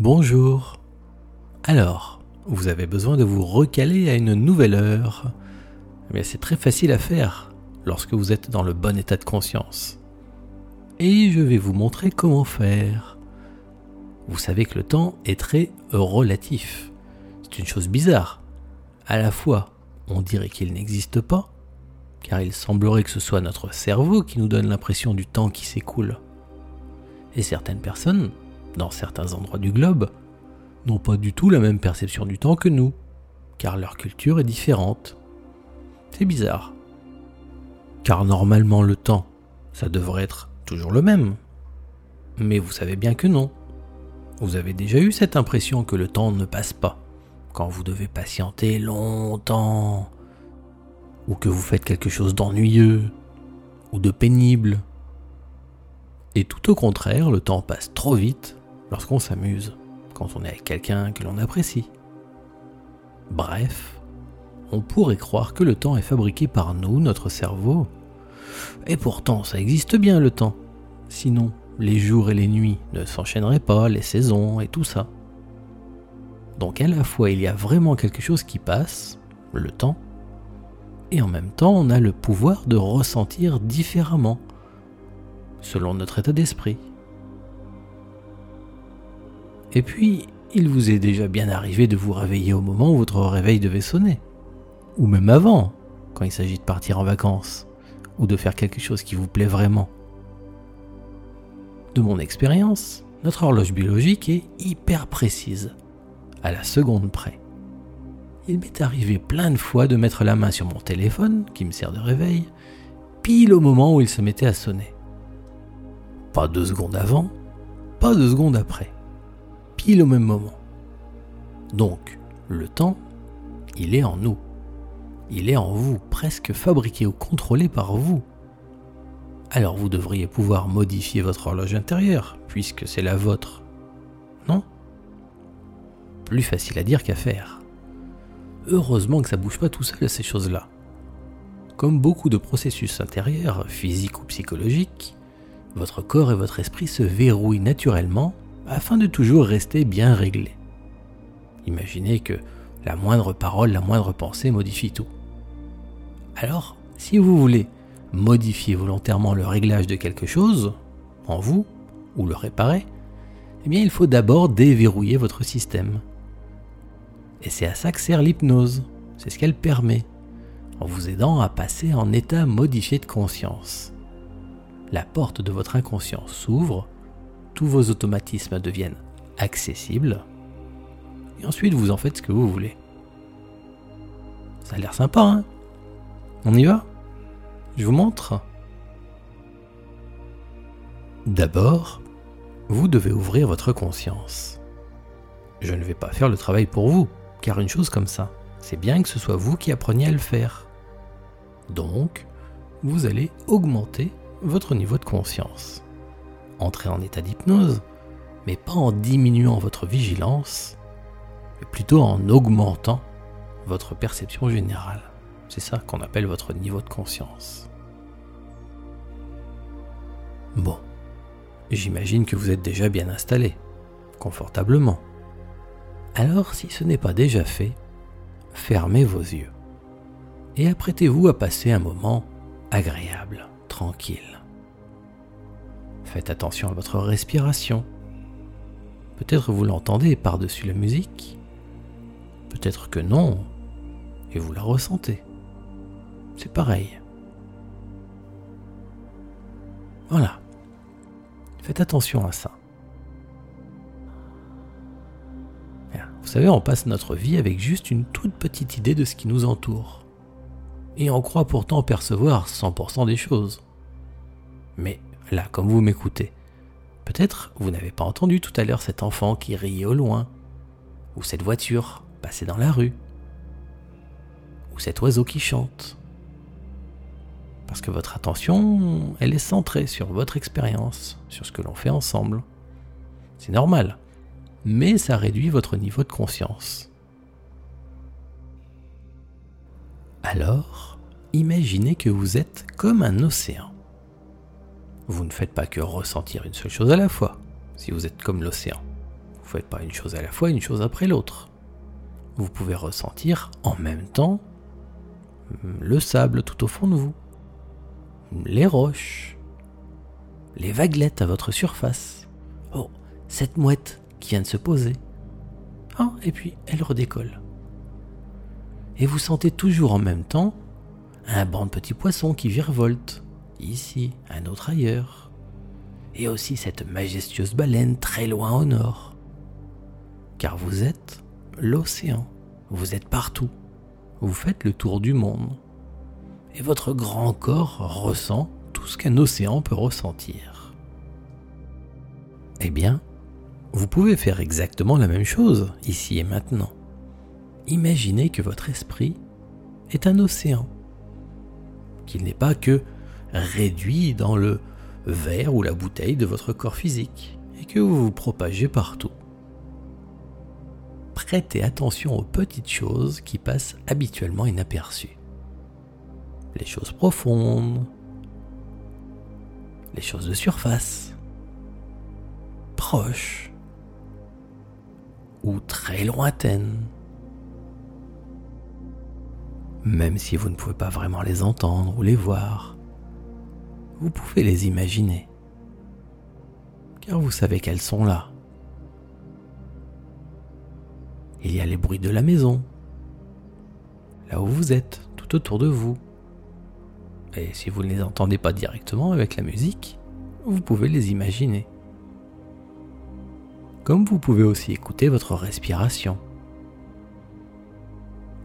Bonjour. Alors, vous avez besoin de vous recaler à une nouvelle heure. Mais c'est très facile à faire lorsque vous êtes dans le bon état de conscience. Et je vais vous montrer comment faire. Vous savez que le temps est très relatif. C'est une chose bizarre. À la fois, on dirait qu'il n'existe pas, car il semblerait que ce soit notre cerveau qui nous donne l'impression du temps qui s'écoule. Et certaines personnes, dans certains endroits du globe, n'ont pas du tout la même perception du temps que nous, car leur culture est différente. C'est bizarre. Car normalement le temps, ça devrait être toujours le même. Mais vous savez bien que non. Vous avez déjà eu cette impression que le temps ne passe pas, quand vous devez patienter longtemps, ou que vous faites quelque chose d'ennuyeux, ou de pénible. Et tout au contraire, le temps passe trop vite lorsqu'on s'amuse, quand on est avec quelqu'un que l'on apprécie. Bref, on pourrait croire que le temps est fabriqué par nous, notre cerveau. Et pourtant, ça existe bien le temps. Sinon, les jours et les nuits ne s'enchaîneraient pas, les saisons et tout ça. Donc à la fois il y a vraiment quelque chose qui passe, le temps, et en même temps on a le pouvoir de ressentir différemment, selon notre état d'esprit. Et puis, il vous est déjà bien arrivé de vous réveiller au moment où votre réveil devait sonner, ou même avant, quand il s'agit de partir en vacances, ou de faire quelque chose qui vous plaît vraiment. De mon expérience, notre horloge biologique est hyper précise, à la seconde près. Il m'est arrivé plein de fois de mettre la main sur mon téléphone, qui me sert de réveil, pile au moment où il se mettait à sonner. Pas deux secondes avant, pas deux secondes après. Au même moment. Donc, le temps, il est en nous. Il est en vous, presque fabriqué ou contrôlé par vous alors vous devriez pouvoir modifier votre horloge intérieure, puisque c'est la vôtre. Non? Plus facile à dire qu'à faire. Heureusement que ça bouge pas tout seul ces choses-là. Comme beaucoup de processus intérieurs, physiques ou psychologiques, votre corps et votre esprit se verrouillent naturellement afin de toujours rester bien réglés. Imaginez que la moindre parole, la moindre pensée modifie tout. Alors, si vous voulez modifier volontairement le réglage de quelque chose, en vous, ou le réparer, eh bien il faut d'abord déverrouiller votre système. Et c'est à ça que sert l'hypnose, c'est ce qu'elle permet, en vous aidant à passer en état modifié de conscience. La porte de votre inconscient s'ouvre, tous vos automatismes deviennent accessibles, et ensuite vous en faites ce que vous voulez. Ça a l'air sympa, hein On y va? Je vous montre. D'abord, vous devez ouvrir votre conscience. Je ne vais pas faire le travail pour vous, car une chose comme ça, c'est bien que ce soit vous qui appreniez à le faire. Donc, vous allez augmenter votre niveau de conscience. Entrez en état d'hypnose, mais pas en diminuant votre vigilance, mais plutôt en augmentant votre perception générale. C'est ça qu'on appelle votre niveau de conscience. Bon, j'imagine que vous êtes déjà bien installé, confortablement. Alors, si ce n'est pas déjà fait, fermez vos yeux et apprêtez-vous à passer un moment agréable, tranquille. Faites attention à votre respiration. Peut-être vous l'entendez par-dessus la musique, peut-être que non, et vous la ressentez c'est pareil. Voilà. Faites attention à ça. Vous savez, on passe notre vie avec juste une toute petite idée de ce qui nous entoure. Et on croit pourtant percevoir 100% des choses. Mais là, comme vous m'écoutez, peut-être vous n'avez pas entendu tout à l'heure cet enfant qui riait au loin, ou cette voiture passée dans la rue, ou cet oiseau qui chante, parce que votre attention, elle est centrée sur votre expérience, sur ce que l'on fait ensemble. C'est normal, mais ça réduit votre niveau de conscience. Alors, imaginez que vous êtes comme un océan. Vous ne faites pas que ressentir une seule chose à la fois, si vous êtes comme l'océan. Vous faites pas une chose à la fois, une chose après l'autre. Vous pouvez ressentir en même temps le sable tout au fond de vous, les roches, les vaguelettes à votre surface. Oh, cette mouette qui vient de se poser. Ah, et puis elle redécolle. Et vous sentez toujours en même temps un banc de petits poissons qui virevoltent, ici, un autre ailleurs. Et aussi cette majestueuse baleine très loin au nord. Car vous êtes l'océan, vous êtes partout, vous faites le tour du monde. Et votre grand corps ressent tout ce qu'un océan peut ressentir. Eh bien, vous pouvez faire exactement la même chose ici et maintenant. Imaginez que votre esprit est un océan, qu'il n'est pas que réduit dans le verre ou la bouteille de votre corps physique, et que vous vous propagez partout. Prêtez attention aux petites choses qui passent habituellement inaperçues. Les choses profondes, les choses de surface, proches, ou très lointaines. Même si vous ne pouvez pas vraiment les entendre ou les voir, vous pouvez les imaginer, car vous savez qu'elles sont là. Il y a les bruits de la maison, là où vous êtes, tout autour de vous. Et si vous ne les entendez pas directement avec la musique, vous pouvez les imaginer. Comme vous pouvez aussi écouter votre respiration,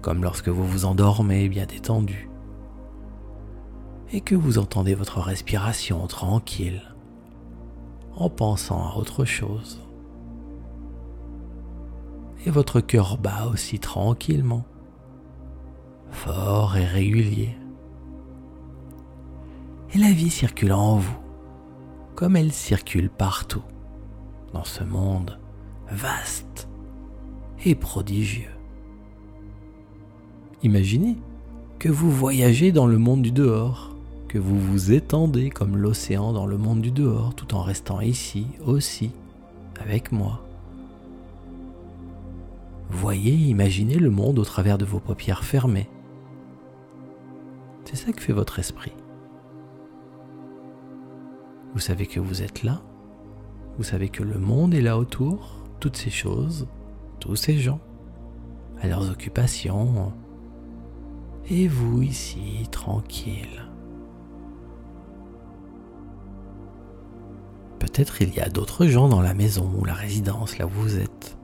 comme lorsque vous vous endormez bien détendu, et que vous entendez votre respiration tranquille, en pensant à autre chose. Et votre cœur bat aussi tranquillement, fort et régulier. Et la vie circule en vous, comme elle circule partout dans ce monde vaste et prodigieux. Imaginez que vous voyagez dans le monde du dehors, vous vous étendez comme l'océan dans le monde du dehors tout en restant ici aussi avec moi. Voyez, imaginez le monde au travers de vos paupières fermées. C'est ça que fait votre esprit. Vous savez que vous êtes là, vous savez que le monde est là autour, toutes ces choses, tous ces gens, à leurs occupations, et vous ici, tranquille. Peut-être il y a d'autres gens dans la maison ou la résidence là où vous êtes.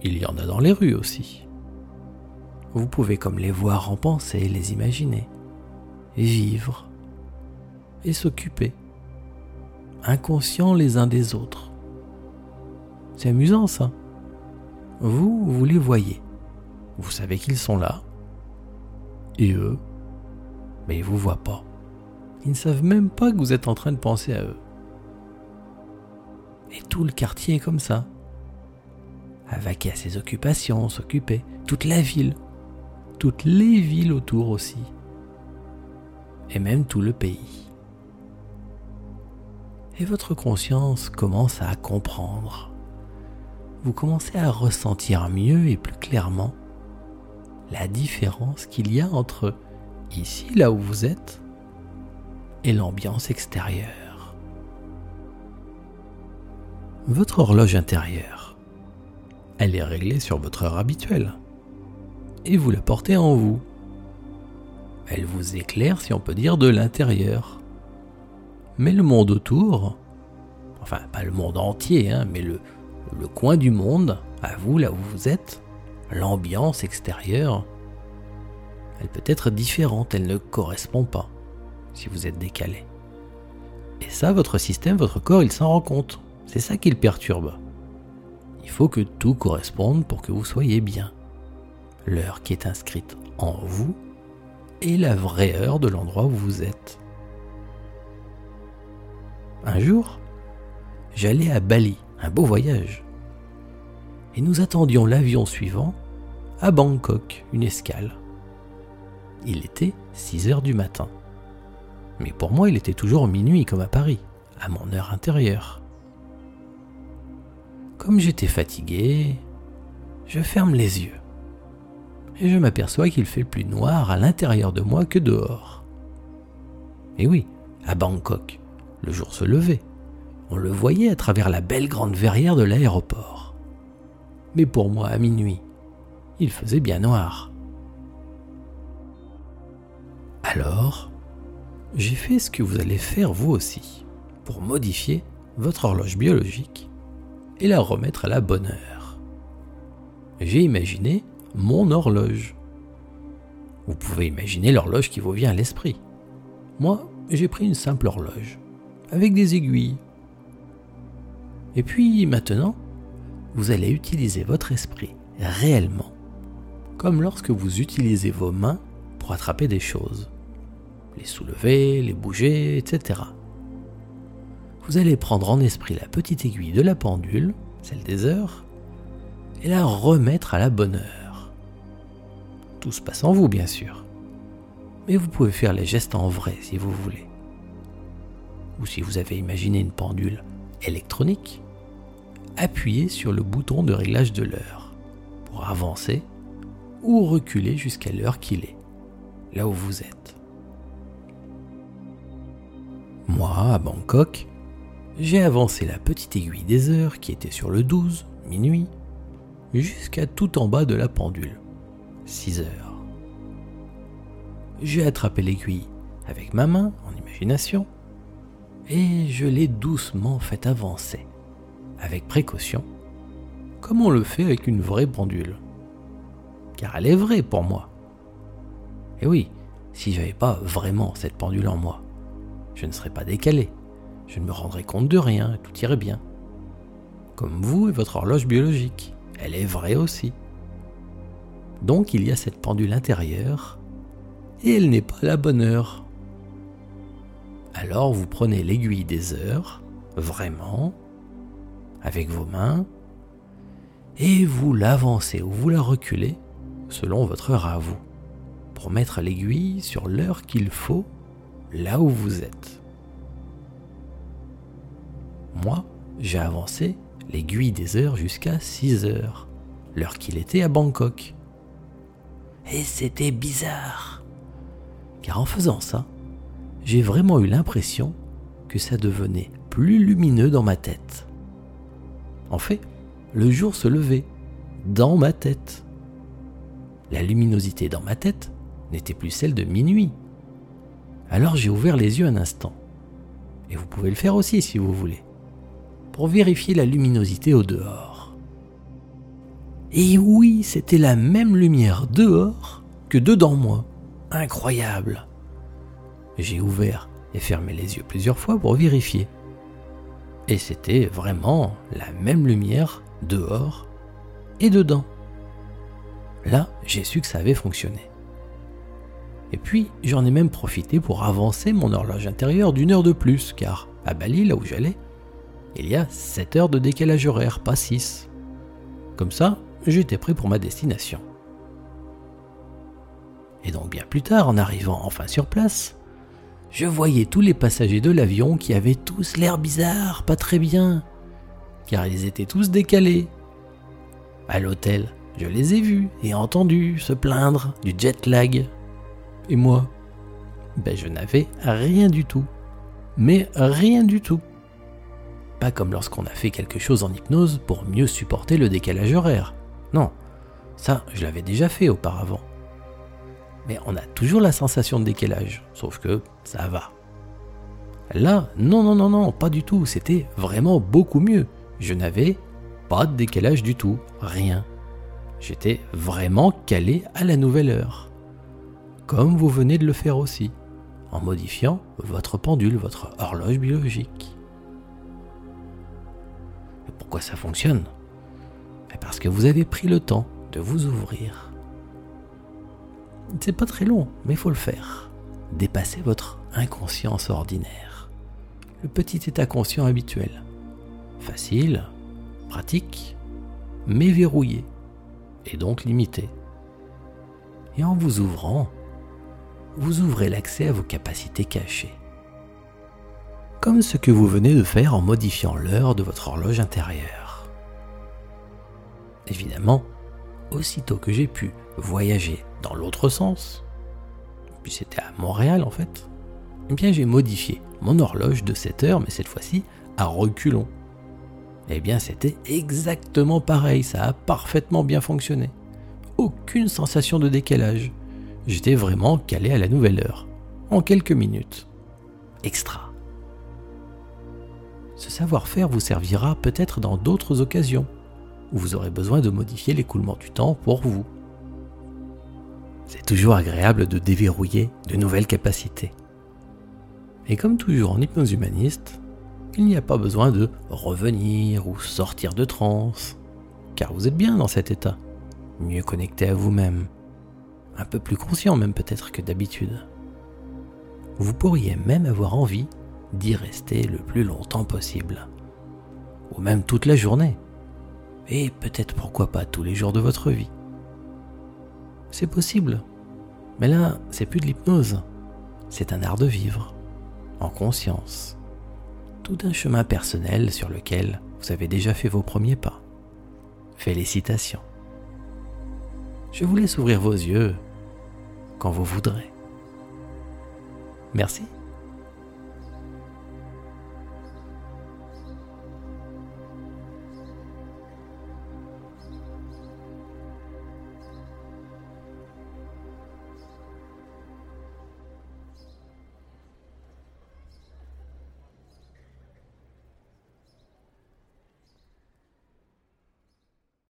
Il y en a dans les rues aussi. Vous pouvez comme les voir en pensée, les imaginer, vivre et s'occuper inconscients les uns des autres. C'est amusant ça. Vous, vous les voyez. Vous savez qu'ils sont là. Et eux, mais ils vous voient pas. Ils ne savent même pas que vous êtes en train de penser à eux. Et tout le quartier est comme ça. À vaquer à ses occupations, s'occuper. Toute la ville. Toutes les villes autour aussi. Et même tout le pays et votre conscience commence à comprendre. Vous commencez à ressentir mieux et plus clairement la différence qu'il y a entre ici, là où vous êtes, et l'ambiance extérieure. Votre horloge intérieure, elle est réglée sur votre heure habituelle, et vous la portez en vous. Elle vous éclaire, si on peut dire, de l'intérieur mais le monde autour, enfin pas le monde entier, hein, mais le, le coin du monde, à vous là où vous êtes, l'ambiance extérieure, elle peut être différente, elle ne correspond pas si vous êtes décalé. Et ça, votre système, votre corps, il s'en rend compte. C'est ça qui le perturbe. Il faut que tout corresponde pour que vous soyez bien. L'heure qui est inscrite en vous est la vraie heure de l'endroit où vous êtes. Un jour, j'allais à Bali, un beau voyage. Et nous attendions l'avion suivant à Bangkok, une escale. Il était 6 heures du matin. Mais pour moi, il était toujours minuit comme à Paris, à mon heure intérieure. Comme j'étais fatigué, je ferme les yeux et je m'aperçois qu'il fait plus noir à l'intérieur de moi que dehors. Et oui, à Bangkok, le jour se levait. On le voyait à travers la belle grande verrière de l'aéroport. Mais pour moi, à minuit, il faisait bien noir. Alors, j'ai fait ce que vous allez faire vous aussi, pour modifier votre horloge biologique et la remettre à la bonne heure. J'ai imaginé mon horloge. Vous pouvez imaginer l'horloge qui vous vient à l'esprit. Moi, j'ai pris une simple horloge, avec des aiguilles. Et puis maintenant, vous allez utiliser votre esprit réellement, comme lorsque vous utilisez vos mains pour attraper des choses, les soulever, les bouger, etc. Vous allez prendre en esprit la petite aiguille de la pendule, celle des heures, et la remettre à la bonne heure tout se passe en vous, bien sûr. Mais vous pouvez faire les gestes en vrai si vous voulez. Ou si vous avez imaginé une pendule électronique, appuyez sur le bouton de réglage de l'heure pour avancer ou reculer jusqu'à l'heure qu'il est, là où vous êtes. Moi, à Bangkok, j'ai avancé la petite aiguille des heures qui était sur le 12, minuit, jusqu'à tout en bas de la pendule. 6 heures. J'ai attrapé l'aiguille avec ma main en imagination et je l'ai doucement fait avancer, avec précaution, comme on le fait avec une vraie pendule. Car elle est vraie pour moi. Et oui, si j'avais pas vraiment cette pendule en moi, je ne serais pas décalé, je ne me rendrais compte de rien, tout irait bien. Comme vous et votre horloge biologique, elle est vraie aussi. Donc il y a cette pendule intérieure, et elle n'est pas la bonne heure. Alors vous prenez l'aiguille des heures, vraiment, avec vos mains, et vous l'avancez ou vous la reculez selon votre heure à vous, pour mettre l'aiguille sur l'heure qu'il faut là où vous êtes. Moi, j'ai avancé l'aiguille des heures jusqu'à 6 heures, l'heure qu'il était à Bangkok. Et c'était bizarre. Car en faisant ça, j'ai vraiment eu l'impression que ça devenait plus lumineux dans ma tête. En fait, le jour se levait dans ma tête. La luminosité dans ma tête n'était plus celle de minuit. Alors j'ai ouvert les yeux un instant. Et vous pouvez le faire aussi si vous voulez. Pour vérifier la luminosité au dehors. Et oui, c'était la même lumière dehors que dedans moi. Incroyable. J'ai ouvert et fermé les yeux plusieurs fois pour vérifier. Et c'était vraiment la même lumière dehors et dedans. Là, j'ai su que ça avait fonctionné. Et puis, j'en ai même profité pour avancer mon horloge intérieure d'une heure de plus, car à Bali, là où j'allais, il y a 7 heures de décalage horaire, pas 6. Comme ça, j'étais prêt pour ma destination. Et donc bien plus tard, en arrivant enfin sur place, je voyais tous les passagers de l'avion qui avaient tous l'air bizarre, pas très bien, car ils étaient tous décalés. À l'hôtel, je les ai vus et entendus se plaindre du jet lag. Et moi, ben je n'avais rien du tout. Mais rien du tout. Comme lorsqu'on a fait quelque chose en hypnose pour mieux supporter le décalage horaire. Non, ça, je l'avais déjà fait auparavant. Mais on a toujours la sensation de décalage, sauf que ça va. Là, non, non, non, non, pas du tout, c'était vraiment beaucoup mieux. Je n'avais pas de décalage du tout, rien. J'étais vraiment calé à la nouvelle heure. Comme vous venez de le faire aussi, en modifiant votre pendule, votre horloge biologique. Ça fonctionne parce que vous avez pris le temps de vous ouvrir. C'est pas très long, mais il faut le faire. Dépasser votre inconscience ordinaire. Le petit état conscient habituel. Facile, pratique, mais verrouillé, et donc limité. Et en vous ouvrant, vous ouvrez l'accès à vos capacités cachées. Comme ce que vous venez de faire en modifiant l'heure de votre horloge intérieure Évidemment, aussitôt que j'ai pu voyager dans l'autre sens, puis c'était à Montréal en fait, eh bien j'ai modifié mon horloge de 7 heures, mais cette fois-ci à reculons. Eh bien c'était exactement pareil, ça a parfaitement bien fonctionné. Aucune sensation de décalage. J'étais vraiment calé à la nouvelle heure, en quelques minutes. Extra. Ce savoir-faire vous servira peut-être dans d'autres occasions, où vous aurez besoin de modifier l'écoulement du temps pour vous. C'est toujours agréable de déverrouiller de nouvelles capacités. Et comme toujours en hypnose humaniste, il n'y a pas besoin de revenir ou sortir de transe, car vous êtes bien dans cet état, mieux connecté à vous-même, un peu plus conscient même peut-être que d'habitude. Vous pourriez même avoir envie d'y rester le plus longtemps possible, ou même toute la journée, et peut-être pourquoi pas tous les jours de votre vie. C'est possible, mais là, c'est plus de l'hypnose, c'est un art de vivre en conscience. Tout un chemin personnel sur lequel vous avez déjà fait vos premiers pas. Félicitations. Je vous laisse ouvrir vos yeux quand vous voudrez. Merci.